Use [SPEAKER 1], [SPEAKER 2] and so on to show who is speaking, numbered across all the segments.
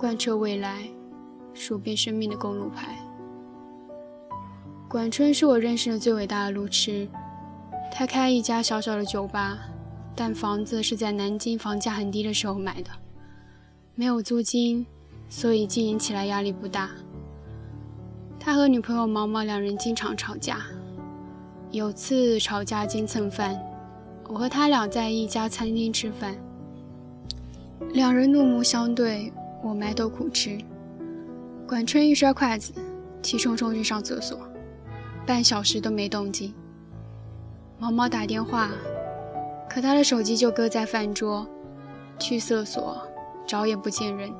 [SPEAKER 1] 贯彻未来，数遍生命的公路牌。管春是我认识的最伟大的路痴，他开一家小小的酒吧，但房子是在南京房价很低的时候买的，没有租金，所以经营起来压力不大。他和女朋友毛毛两人经常吵架，有次吵架经蹭饭，我和他俩在一家餐厅吃饭，两人怒目相对。我埋头苦吃，管春一摔筷子，气冲冲去上厕所，半小时都没动静。毛毛打电话，可他的手机就搁在饭桌，去厕所找也不见人。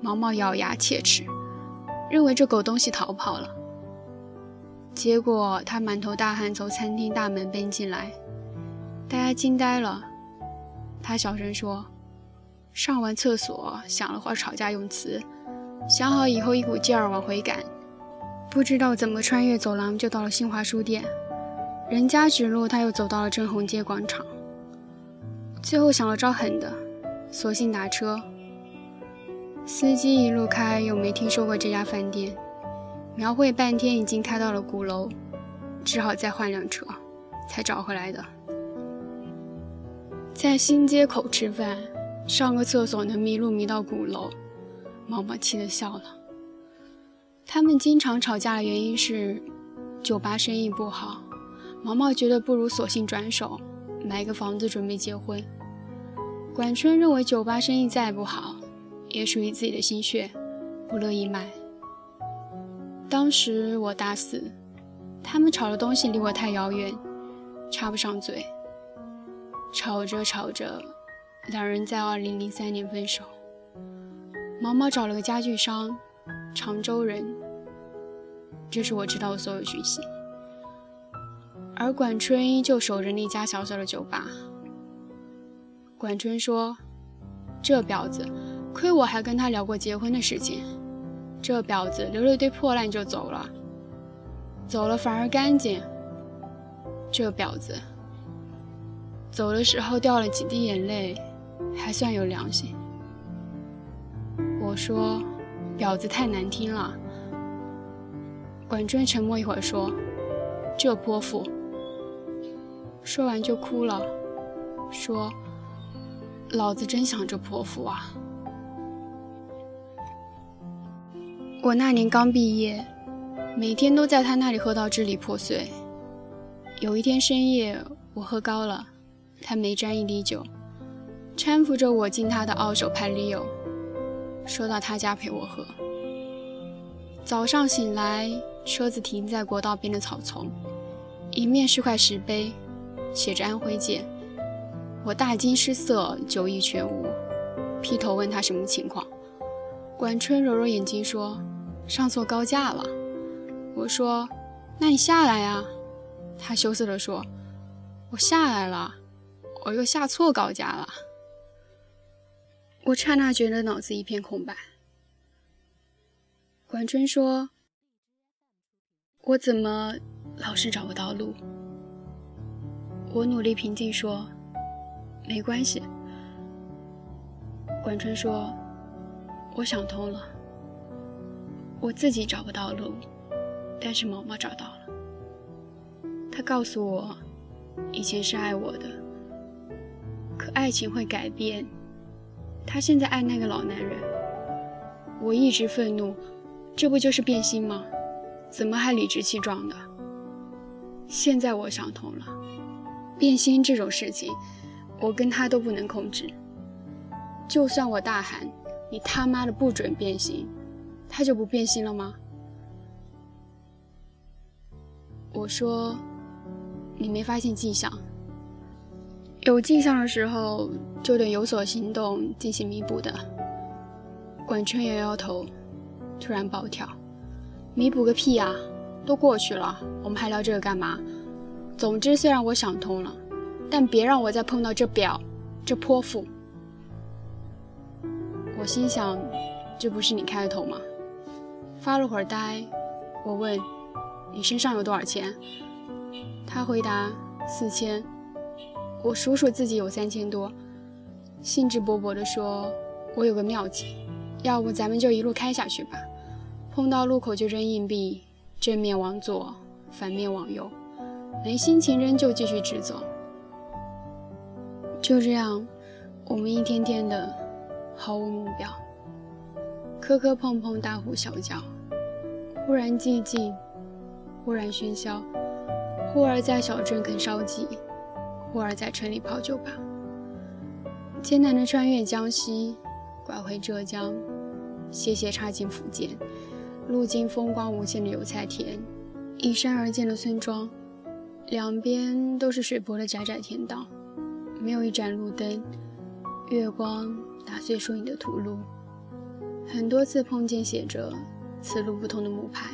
[SPEAKER 1] 毛毛咬牙切齿，认为这狗东西逃跑了。结果他满头大汗从餐厅大门奔进来，大家惊呆了。他小声说。上完厕所，想了会吵架用词，想好以后一股劲儿往回赶，不知道怎么穿越走廊就到了新华书店，人家指路他又走到了正红街广场，最后想了招狠的，索性打车。司机一路开又没听说过这家饭店，描绘半天已经开到了鼓楼，只好再换辆车，才找回来的。在新街口吃饭。上个厕所能迷路迷到鼓楼，毛毛气得笑了。他们经常吵架的原因是酒吧生意不好，毛毛觉得不如索性转手买个房子准备结婚。管春认为酒吧生意再不好，也属于自己的心血，不乐意卖。当时我大四，他们吵的东西离我太遥远，插不上嘴。吵着吵着。两人在二零零三年分手。毛毛找了个家具商，常州人。这是我知道的所有讯息。而管春依旧守着那家小小的酒吧。管春说：“这婊子，亏我还跟他聊过结婚的事情。这婊子留了一堆破烂就走了，走了反而干净。这婊子，走的时候掉了几滴眼泪。”还算有良心。我说：“婊子太难听了。”管春沉默一会儿说：“这泼妇。”说完就哭了，说：“老子真想这泼妇啊！”我那年刚毕业，每天都在他那里喝到支离破碎。有一天深夜，我喝高了，他没沾一滴酒。搀扶着我进他的二手派利欧，说到他家陪我喝。早上醒来，车子停在国道边的草丛，迎面是块石碑，写着安徽界。我大惊失色，酒意全无，劈头问他什么情况。管春揉揉眼睛说：“上错高架了。”我说：“那你下来呀。”他羞涩地说：“我下来了，我又下错高架了。”我刹那觉得脑子一片空白。管春说：“我怎么老是找不到路？”我努力平静说：“没关系。”管春说：“我想通了，我自己找不到路，但是毛毛找到了。他告诉我，以前是爱我的，可爱情会改变。”他现在爱那个老男人，我一直愤怒，这不就是变心吗？怎么还理直气壮的？现在我想通了，变心这种事情，我跟他都不能控制。就算我大喊“你他妈的不准变心”，他就不变心了吗？我说，你没发现迹象？有迹象的时候，就得有所行动进行弥补的。管春摇摇头，突然暴跳：“弥补个屁呀！都过去了，我们还聊这个干嘛？总之，虽然我想通了，但别让我再碰到这表，这泼妇。”我心想：“这不是你开的头吗？”发了会儿呆，我问：“你身上有多少钱？”他回答：“四千。”我数数自己有三千多，兴致勃勃地说：“我有个妙计，要不咱们就一路开下去吧。碰到路口就扔硬币，正面往左，反面往右，没心情扔就继续直走。就这样，我们一天天的毫无目标，磕磕碰碰，大呼小叫，忽然寂静，忽然喧嚣，忽而在小镇啃烧鸡。”忽而在城里泡酒吧，艰难地穿越江西，拐回浙江，斜斜插进福建，路经风光无限的油菜田，依山而建的村庄，两边都是水泊的窄窄田道，没有一盏路灯，月光打碎树影的土路，很多次碰见写着“此路不通”的木牌，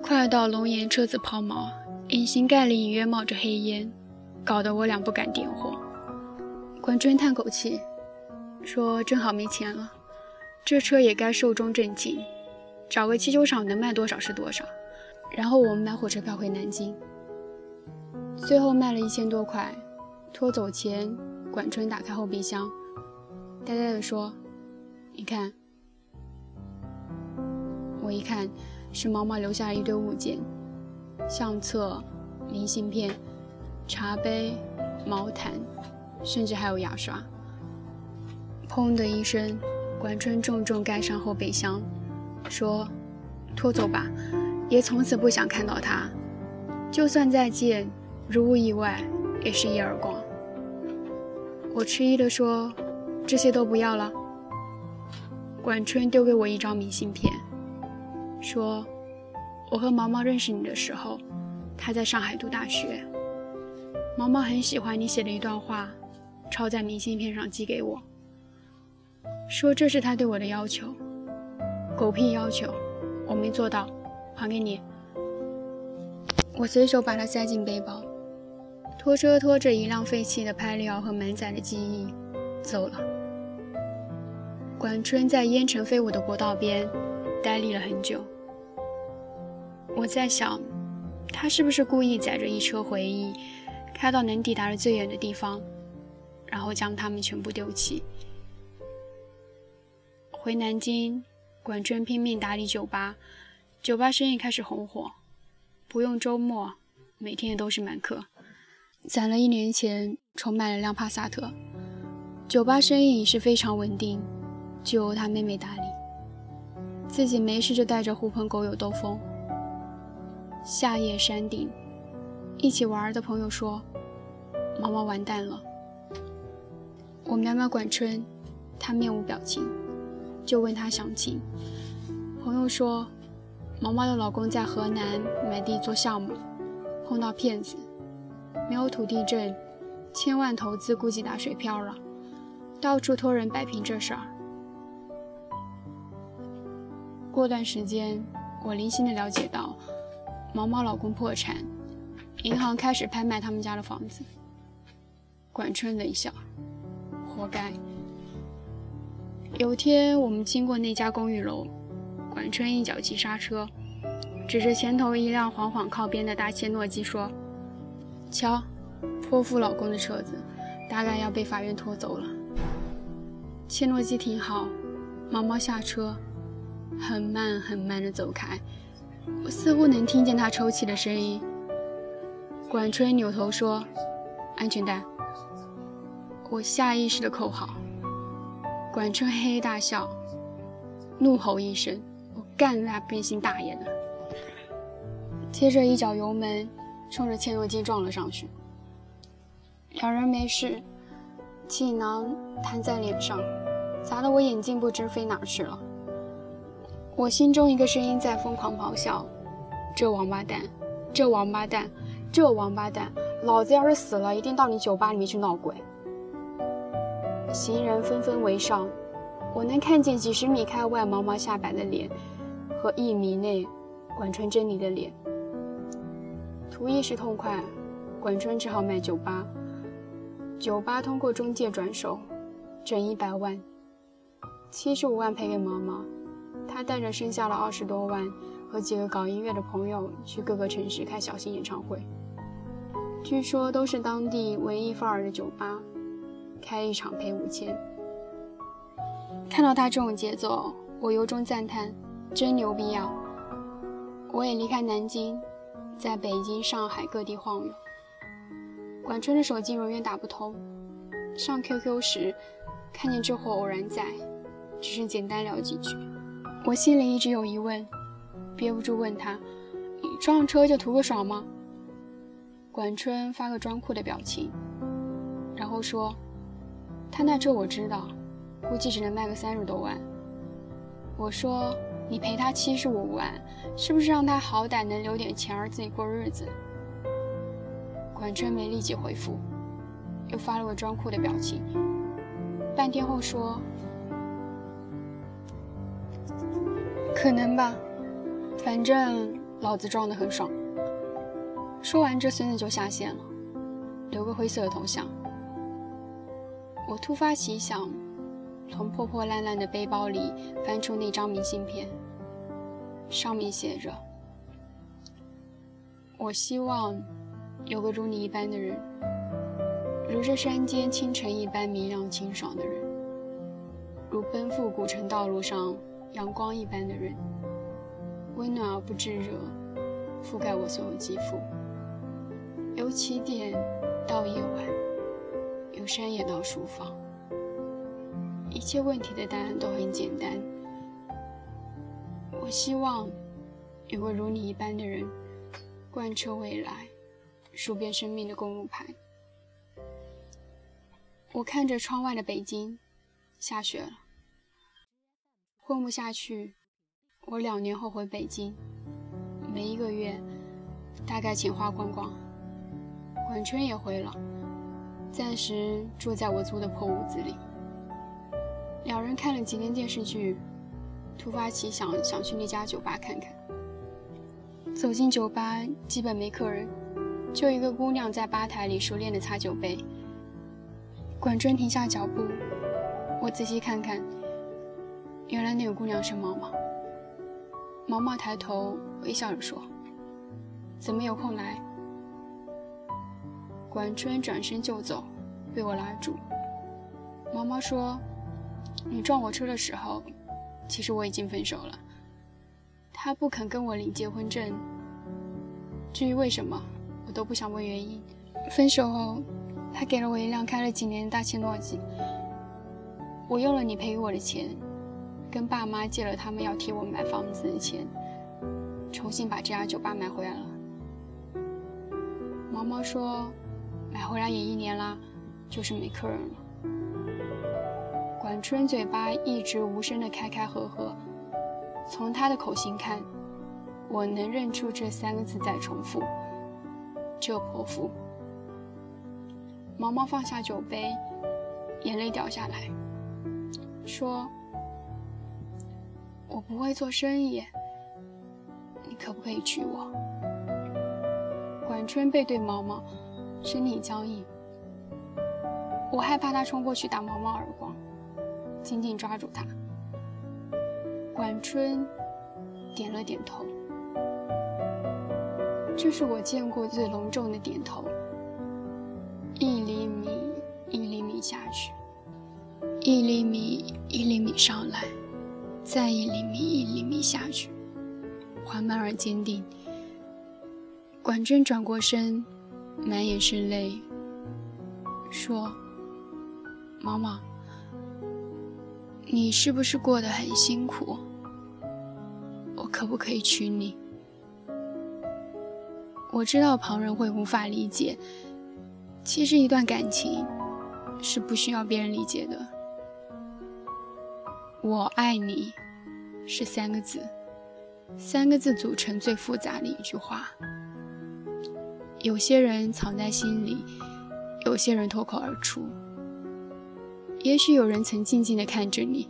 [SPEAKER 1] 快到龙岩，车子抛锚。隐形盖里隐约冒着黑烟，搞得我俩不敢点火。管春叹口气，说：“正好没钱了，这车也该寿终正寝，找个汽修厂能卖多少是多少。然后我们买火车票回南京。最后卖了一千多块，拖走前，管春打开后备箱，呆呆地说：‘你看。’我一看，是毛毛留下了一堆物件。”相册、明信片、茶杯、毛毯，甚至还有牙刷。砰的一声，管春重重盖上后备箱，说：“拖走吧，爷从此不想看到他。就算再见，如无意外，也是一耳光。”我迟疑地说：“这些都不要了。”管春丢给我一张明信片，说。我和毛毛认识你的时候，他在上海读大学。毛毛很喜欢你写的一段话，抄在明信片上寄给我，说这是他对我的要求。狗屁要求，我没做到，还给你。我随手把它塞进背包，拖车拖着一辆废弃的拍料和满载的记忆走了。管春在烟尘飞舞的国道边呆立了很久。我在想，他是不是故意载着一车回忆，开到能抵达的最远的地方，然后将他们全部丢弃？回南京，管春拼命打理酒吧，酒吧生意开始红火，不用周末，每天也都是满客。攒了一年钱，重买了辆帕萨特，酒吧生意已是非常稳定，就由他妹妹打理，自己没事就带着狐朋狗友兜风。夏夜山顶，一起玩的朋友说：“毛毛完蛋了。”我瞄瞄管春，他面无表情，就问他详情。朋友说：“毛毛的老公在河南买地做项目，碰到骗子，没有土地证，千万投资估计打水漂了，到处托人摆平这事儿。”过段时间，我零星的了解到。毛毛老公破产，银行开始拍卖他们家的房子。管春冷笑：“活该。”有天我们经过那家公寓楼，管春一脚急刹车，指着前头一辆缓缓靠边的大切诺基说：“瞧，泼妇老公的车子，大概要被法院拖走了。”切诺基停好，毛毛下车，很慢很慢地走开。我似乎能听见他抽泣的声音。管春扭头说：“安全带。”我下意识的扣好。管春嘿嘿大笑，怒吼一声：“我干他变心大爷的！”接着一脚油门，冲着切诺基撞了上去。两人没事，气囊弹在脸上，砸得我眼镜不知飞哪去了。我心中一个声音在疯狂咆哮：“这王八蛋，这王八蛋，这王八蛋！老子要是死了，一定到你酒吧里面去闹鬼！”行人纷纷围上，我能看见几十米开外毛毛下摆的脸，和一米内管春狰狞的脸。图一时痛快，管春只好卖酒吧。酒吧通过中介转手，挣一百万，七十五万赔给毛毛，他带着剩下了二十多万和几个搞音乐的朋友去各个城市开小型演唱会，据说都是当地文艺范儿的酒吧。开一场赔五千。看到他这种节奏，我由衷赞叹，真牛逼啊！我也离开南京，在北京、上海各地晃悠。管春的手机永远打不通，上 QQ 时看见这货偶然在，只是简单聊几句。我心里一直有疑问，憋不住问他：“你撞车就图个爽吗？”管春发个装酷的表情，然后说。他那车我知道，估计只能卖个三十多万。我说你赔他七十五万，是不是让他好歹能留点钱儿自己过日子？管春没立即回复，又发了个装酷的表情。半天后说：“可能吧，反正老子撞得很爽。”说完，这孙子就下线了，留个灰色的头像。我突发奇想，从破破烂烂的背包里翻出那张明信片，上面写着：“我希望有个如你一般的人，如这山间清晨一般明亮清爽的人，如奔赴古城道路上阳光一般的人，温暖而不炙热，覆盖我所有肌肤，由起点到夜晚。”由山野到书房，一切问题的答案都很简单。我希望有个如你一般的人，贯彻未来，数遍生命的公路牌。我看着窗外的北京，下雪了。混不下去，我两年后回北京，没一个月，大概钱花光光。管春也回了。暂时住在我租的破屋子里。两人看了几天电视剧，突发奇想，想去那家酒吧看看。走进酒吧，基本没客人，就一个姑娘在吧台里熟练地擦酒杯。管春停下脚步，我仔细看看，原来那个姑娘是毛毛。毛毛抬头微笑着说：“怎么有空来？”管春转身就走，被我拉住。毛毛说：“你撞我车的时候，其实我已经分手了。他不肯跟我领结婚证。至于为什么，我都不想问原因。分手后，他给了我一辆开了几年的大切诺基。我用了你赔给我的钱，跟爸妈借了他们要替我买房子的钱，重新把这家酒吧买回来了。”毛毛说。买回来也一年啦，就是没客人了。管春嘴巴一直无声的开开合合，从他的口型看，我能认出这三个字在重复：这泼妇。毛毛放下酒杯，眼泪掉下来，说：“我不会做生意，你可不可以娶我？”管春背对毛毛。身体僵硬，我害怕他冲过去打毛毛耳光，紧紧抓住他。管春点了点头，这是我见过最隆重的点头。一厘米一厘米下去，一厘米一厘米上来，再一厘米一厘米下去，缓慢而坚定。管春转过身。满眼是泪，说：“毛毛，你是不是过得很辛苦？我可不可以娶你？我知道旁人会无法理解，其实一段感情是不需要别人理解的。我爱你，是三个字，三个字组成最复杂的一句话。”有些人藏在心里，有些人脱口而出。
[SPEAKER 2] 也许有人曾静静的看着你，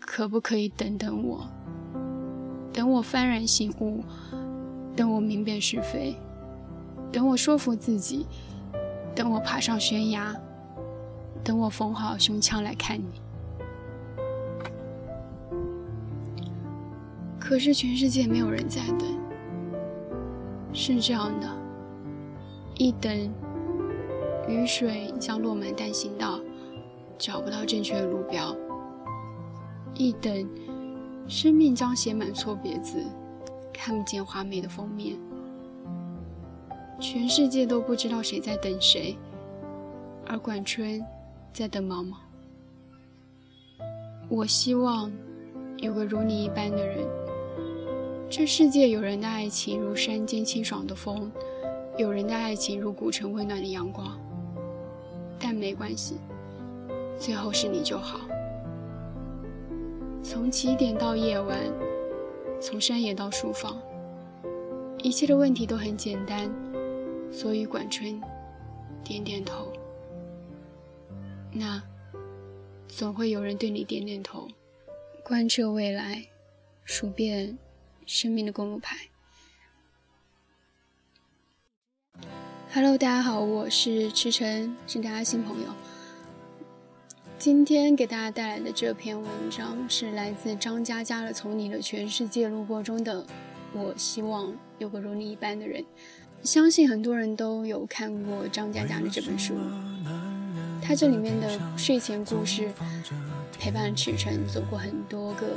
[SPEAKER 2] 可不可以等等我？等我幡然醒悟，等我明辨是非，等我说服自己，等我爬上悬崖，等我缝好胸腔来看你。可是全世界没有人在等，是这样的，一等，雨水将落满单行道。找不到正确的路标，一等，生命将写满错别字，看不见华美的封面。全世界都不知道谁在等谁，而管春在等毛毛。我希望有个如你一般的人。这世界有人的爱情如山间清爽的风，有人的爱情如古城温暖的阳光。但没关系。最后是你就好。从起点到夜晚，从山野到书房，一切的问题都很简单，所以管春点点头。那总会有人对你点点头。观彻未来，数遍生命的公路牌。Hello，大家好，我是池晨，是大家新朋友。今天给大家带来的这篇文章是来自张嘉佳的《从你的全世界路过》中的。我希望有个如你一般的人。相信很多人都有看过张嘉佳的这本书，他这里面的睡前故事陪伴池晨走过很多个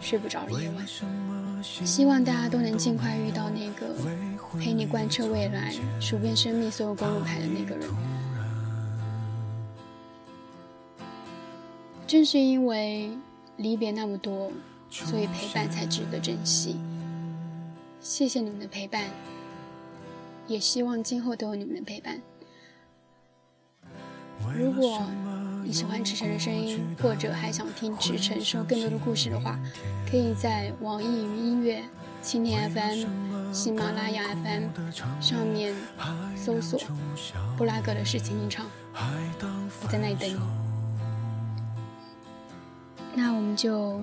[SPEAKER 2] 睡不着的夜晚。希望大家都能尽快遇到那个陪你贯彻未来、数遍生命所有公路牌的那个人。正是因为离别那么多，所以陪伴才值得珍惜。谢谢你们的陪伴，也希望今后都有你们的陪伴。如果你喜欢池晨的声音，或者还想听池晨说更多的故事的话，可以在网易云音乐、蜻蜓 FM、喜马拉雅 FM 上面搜索“布拉格的事情吟唱”，我在那里等你。那我们就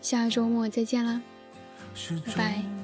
[SPEAKER 2] 下周末再见啦，拜拜。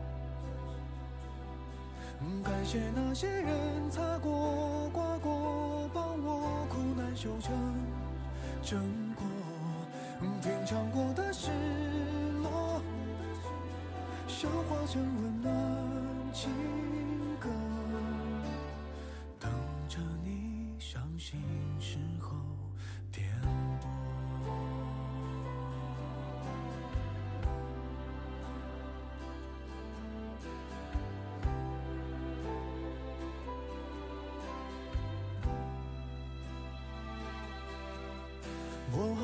[SPEAKER 2] 感谢那些人擦过、刮过，帮我苦难修成正果。品尝过的失落，消化成温暖情歌，等着你伤心时候。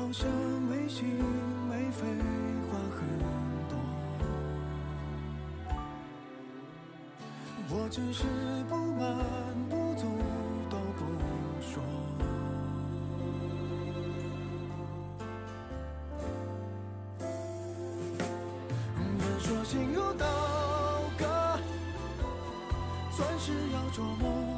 [SPEAKER 2] 好像没心没肺，话很多。我只是不满不足都不说。人说心如刀割，钻石要琢磨。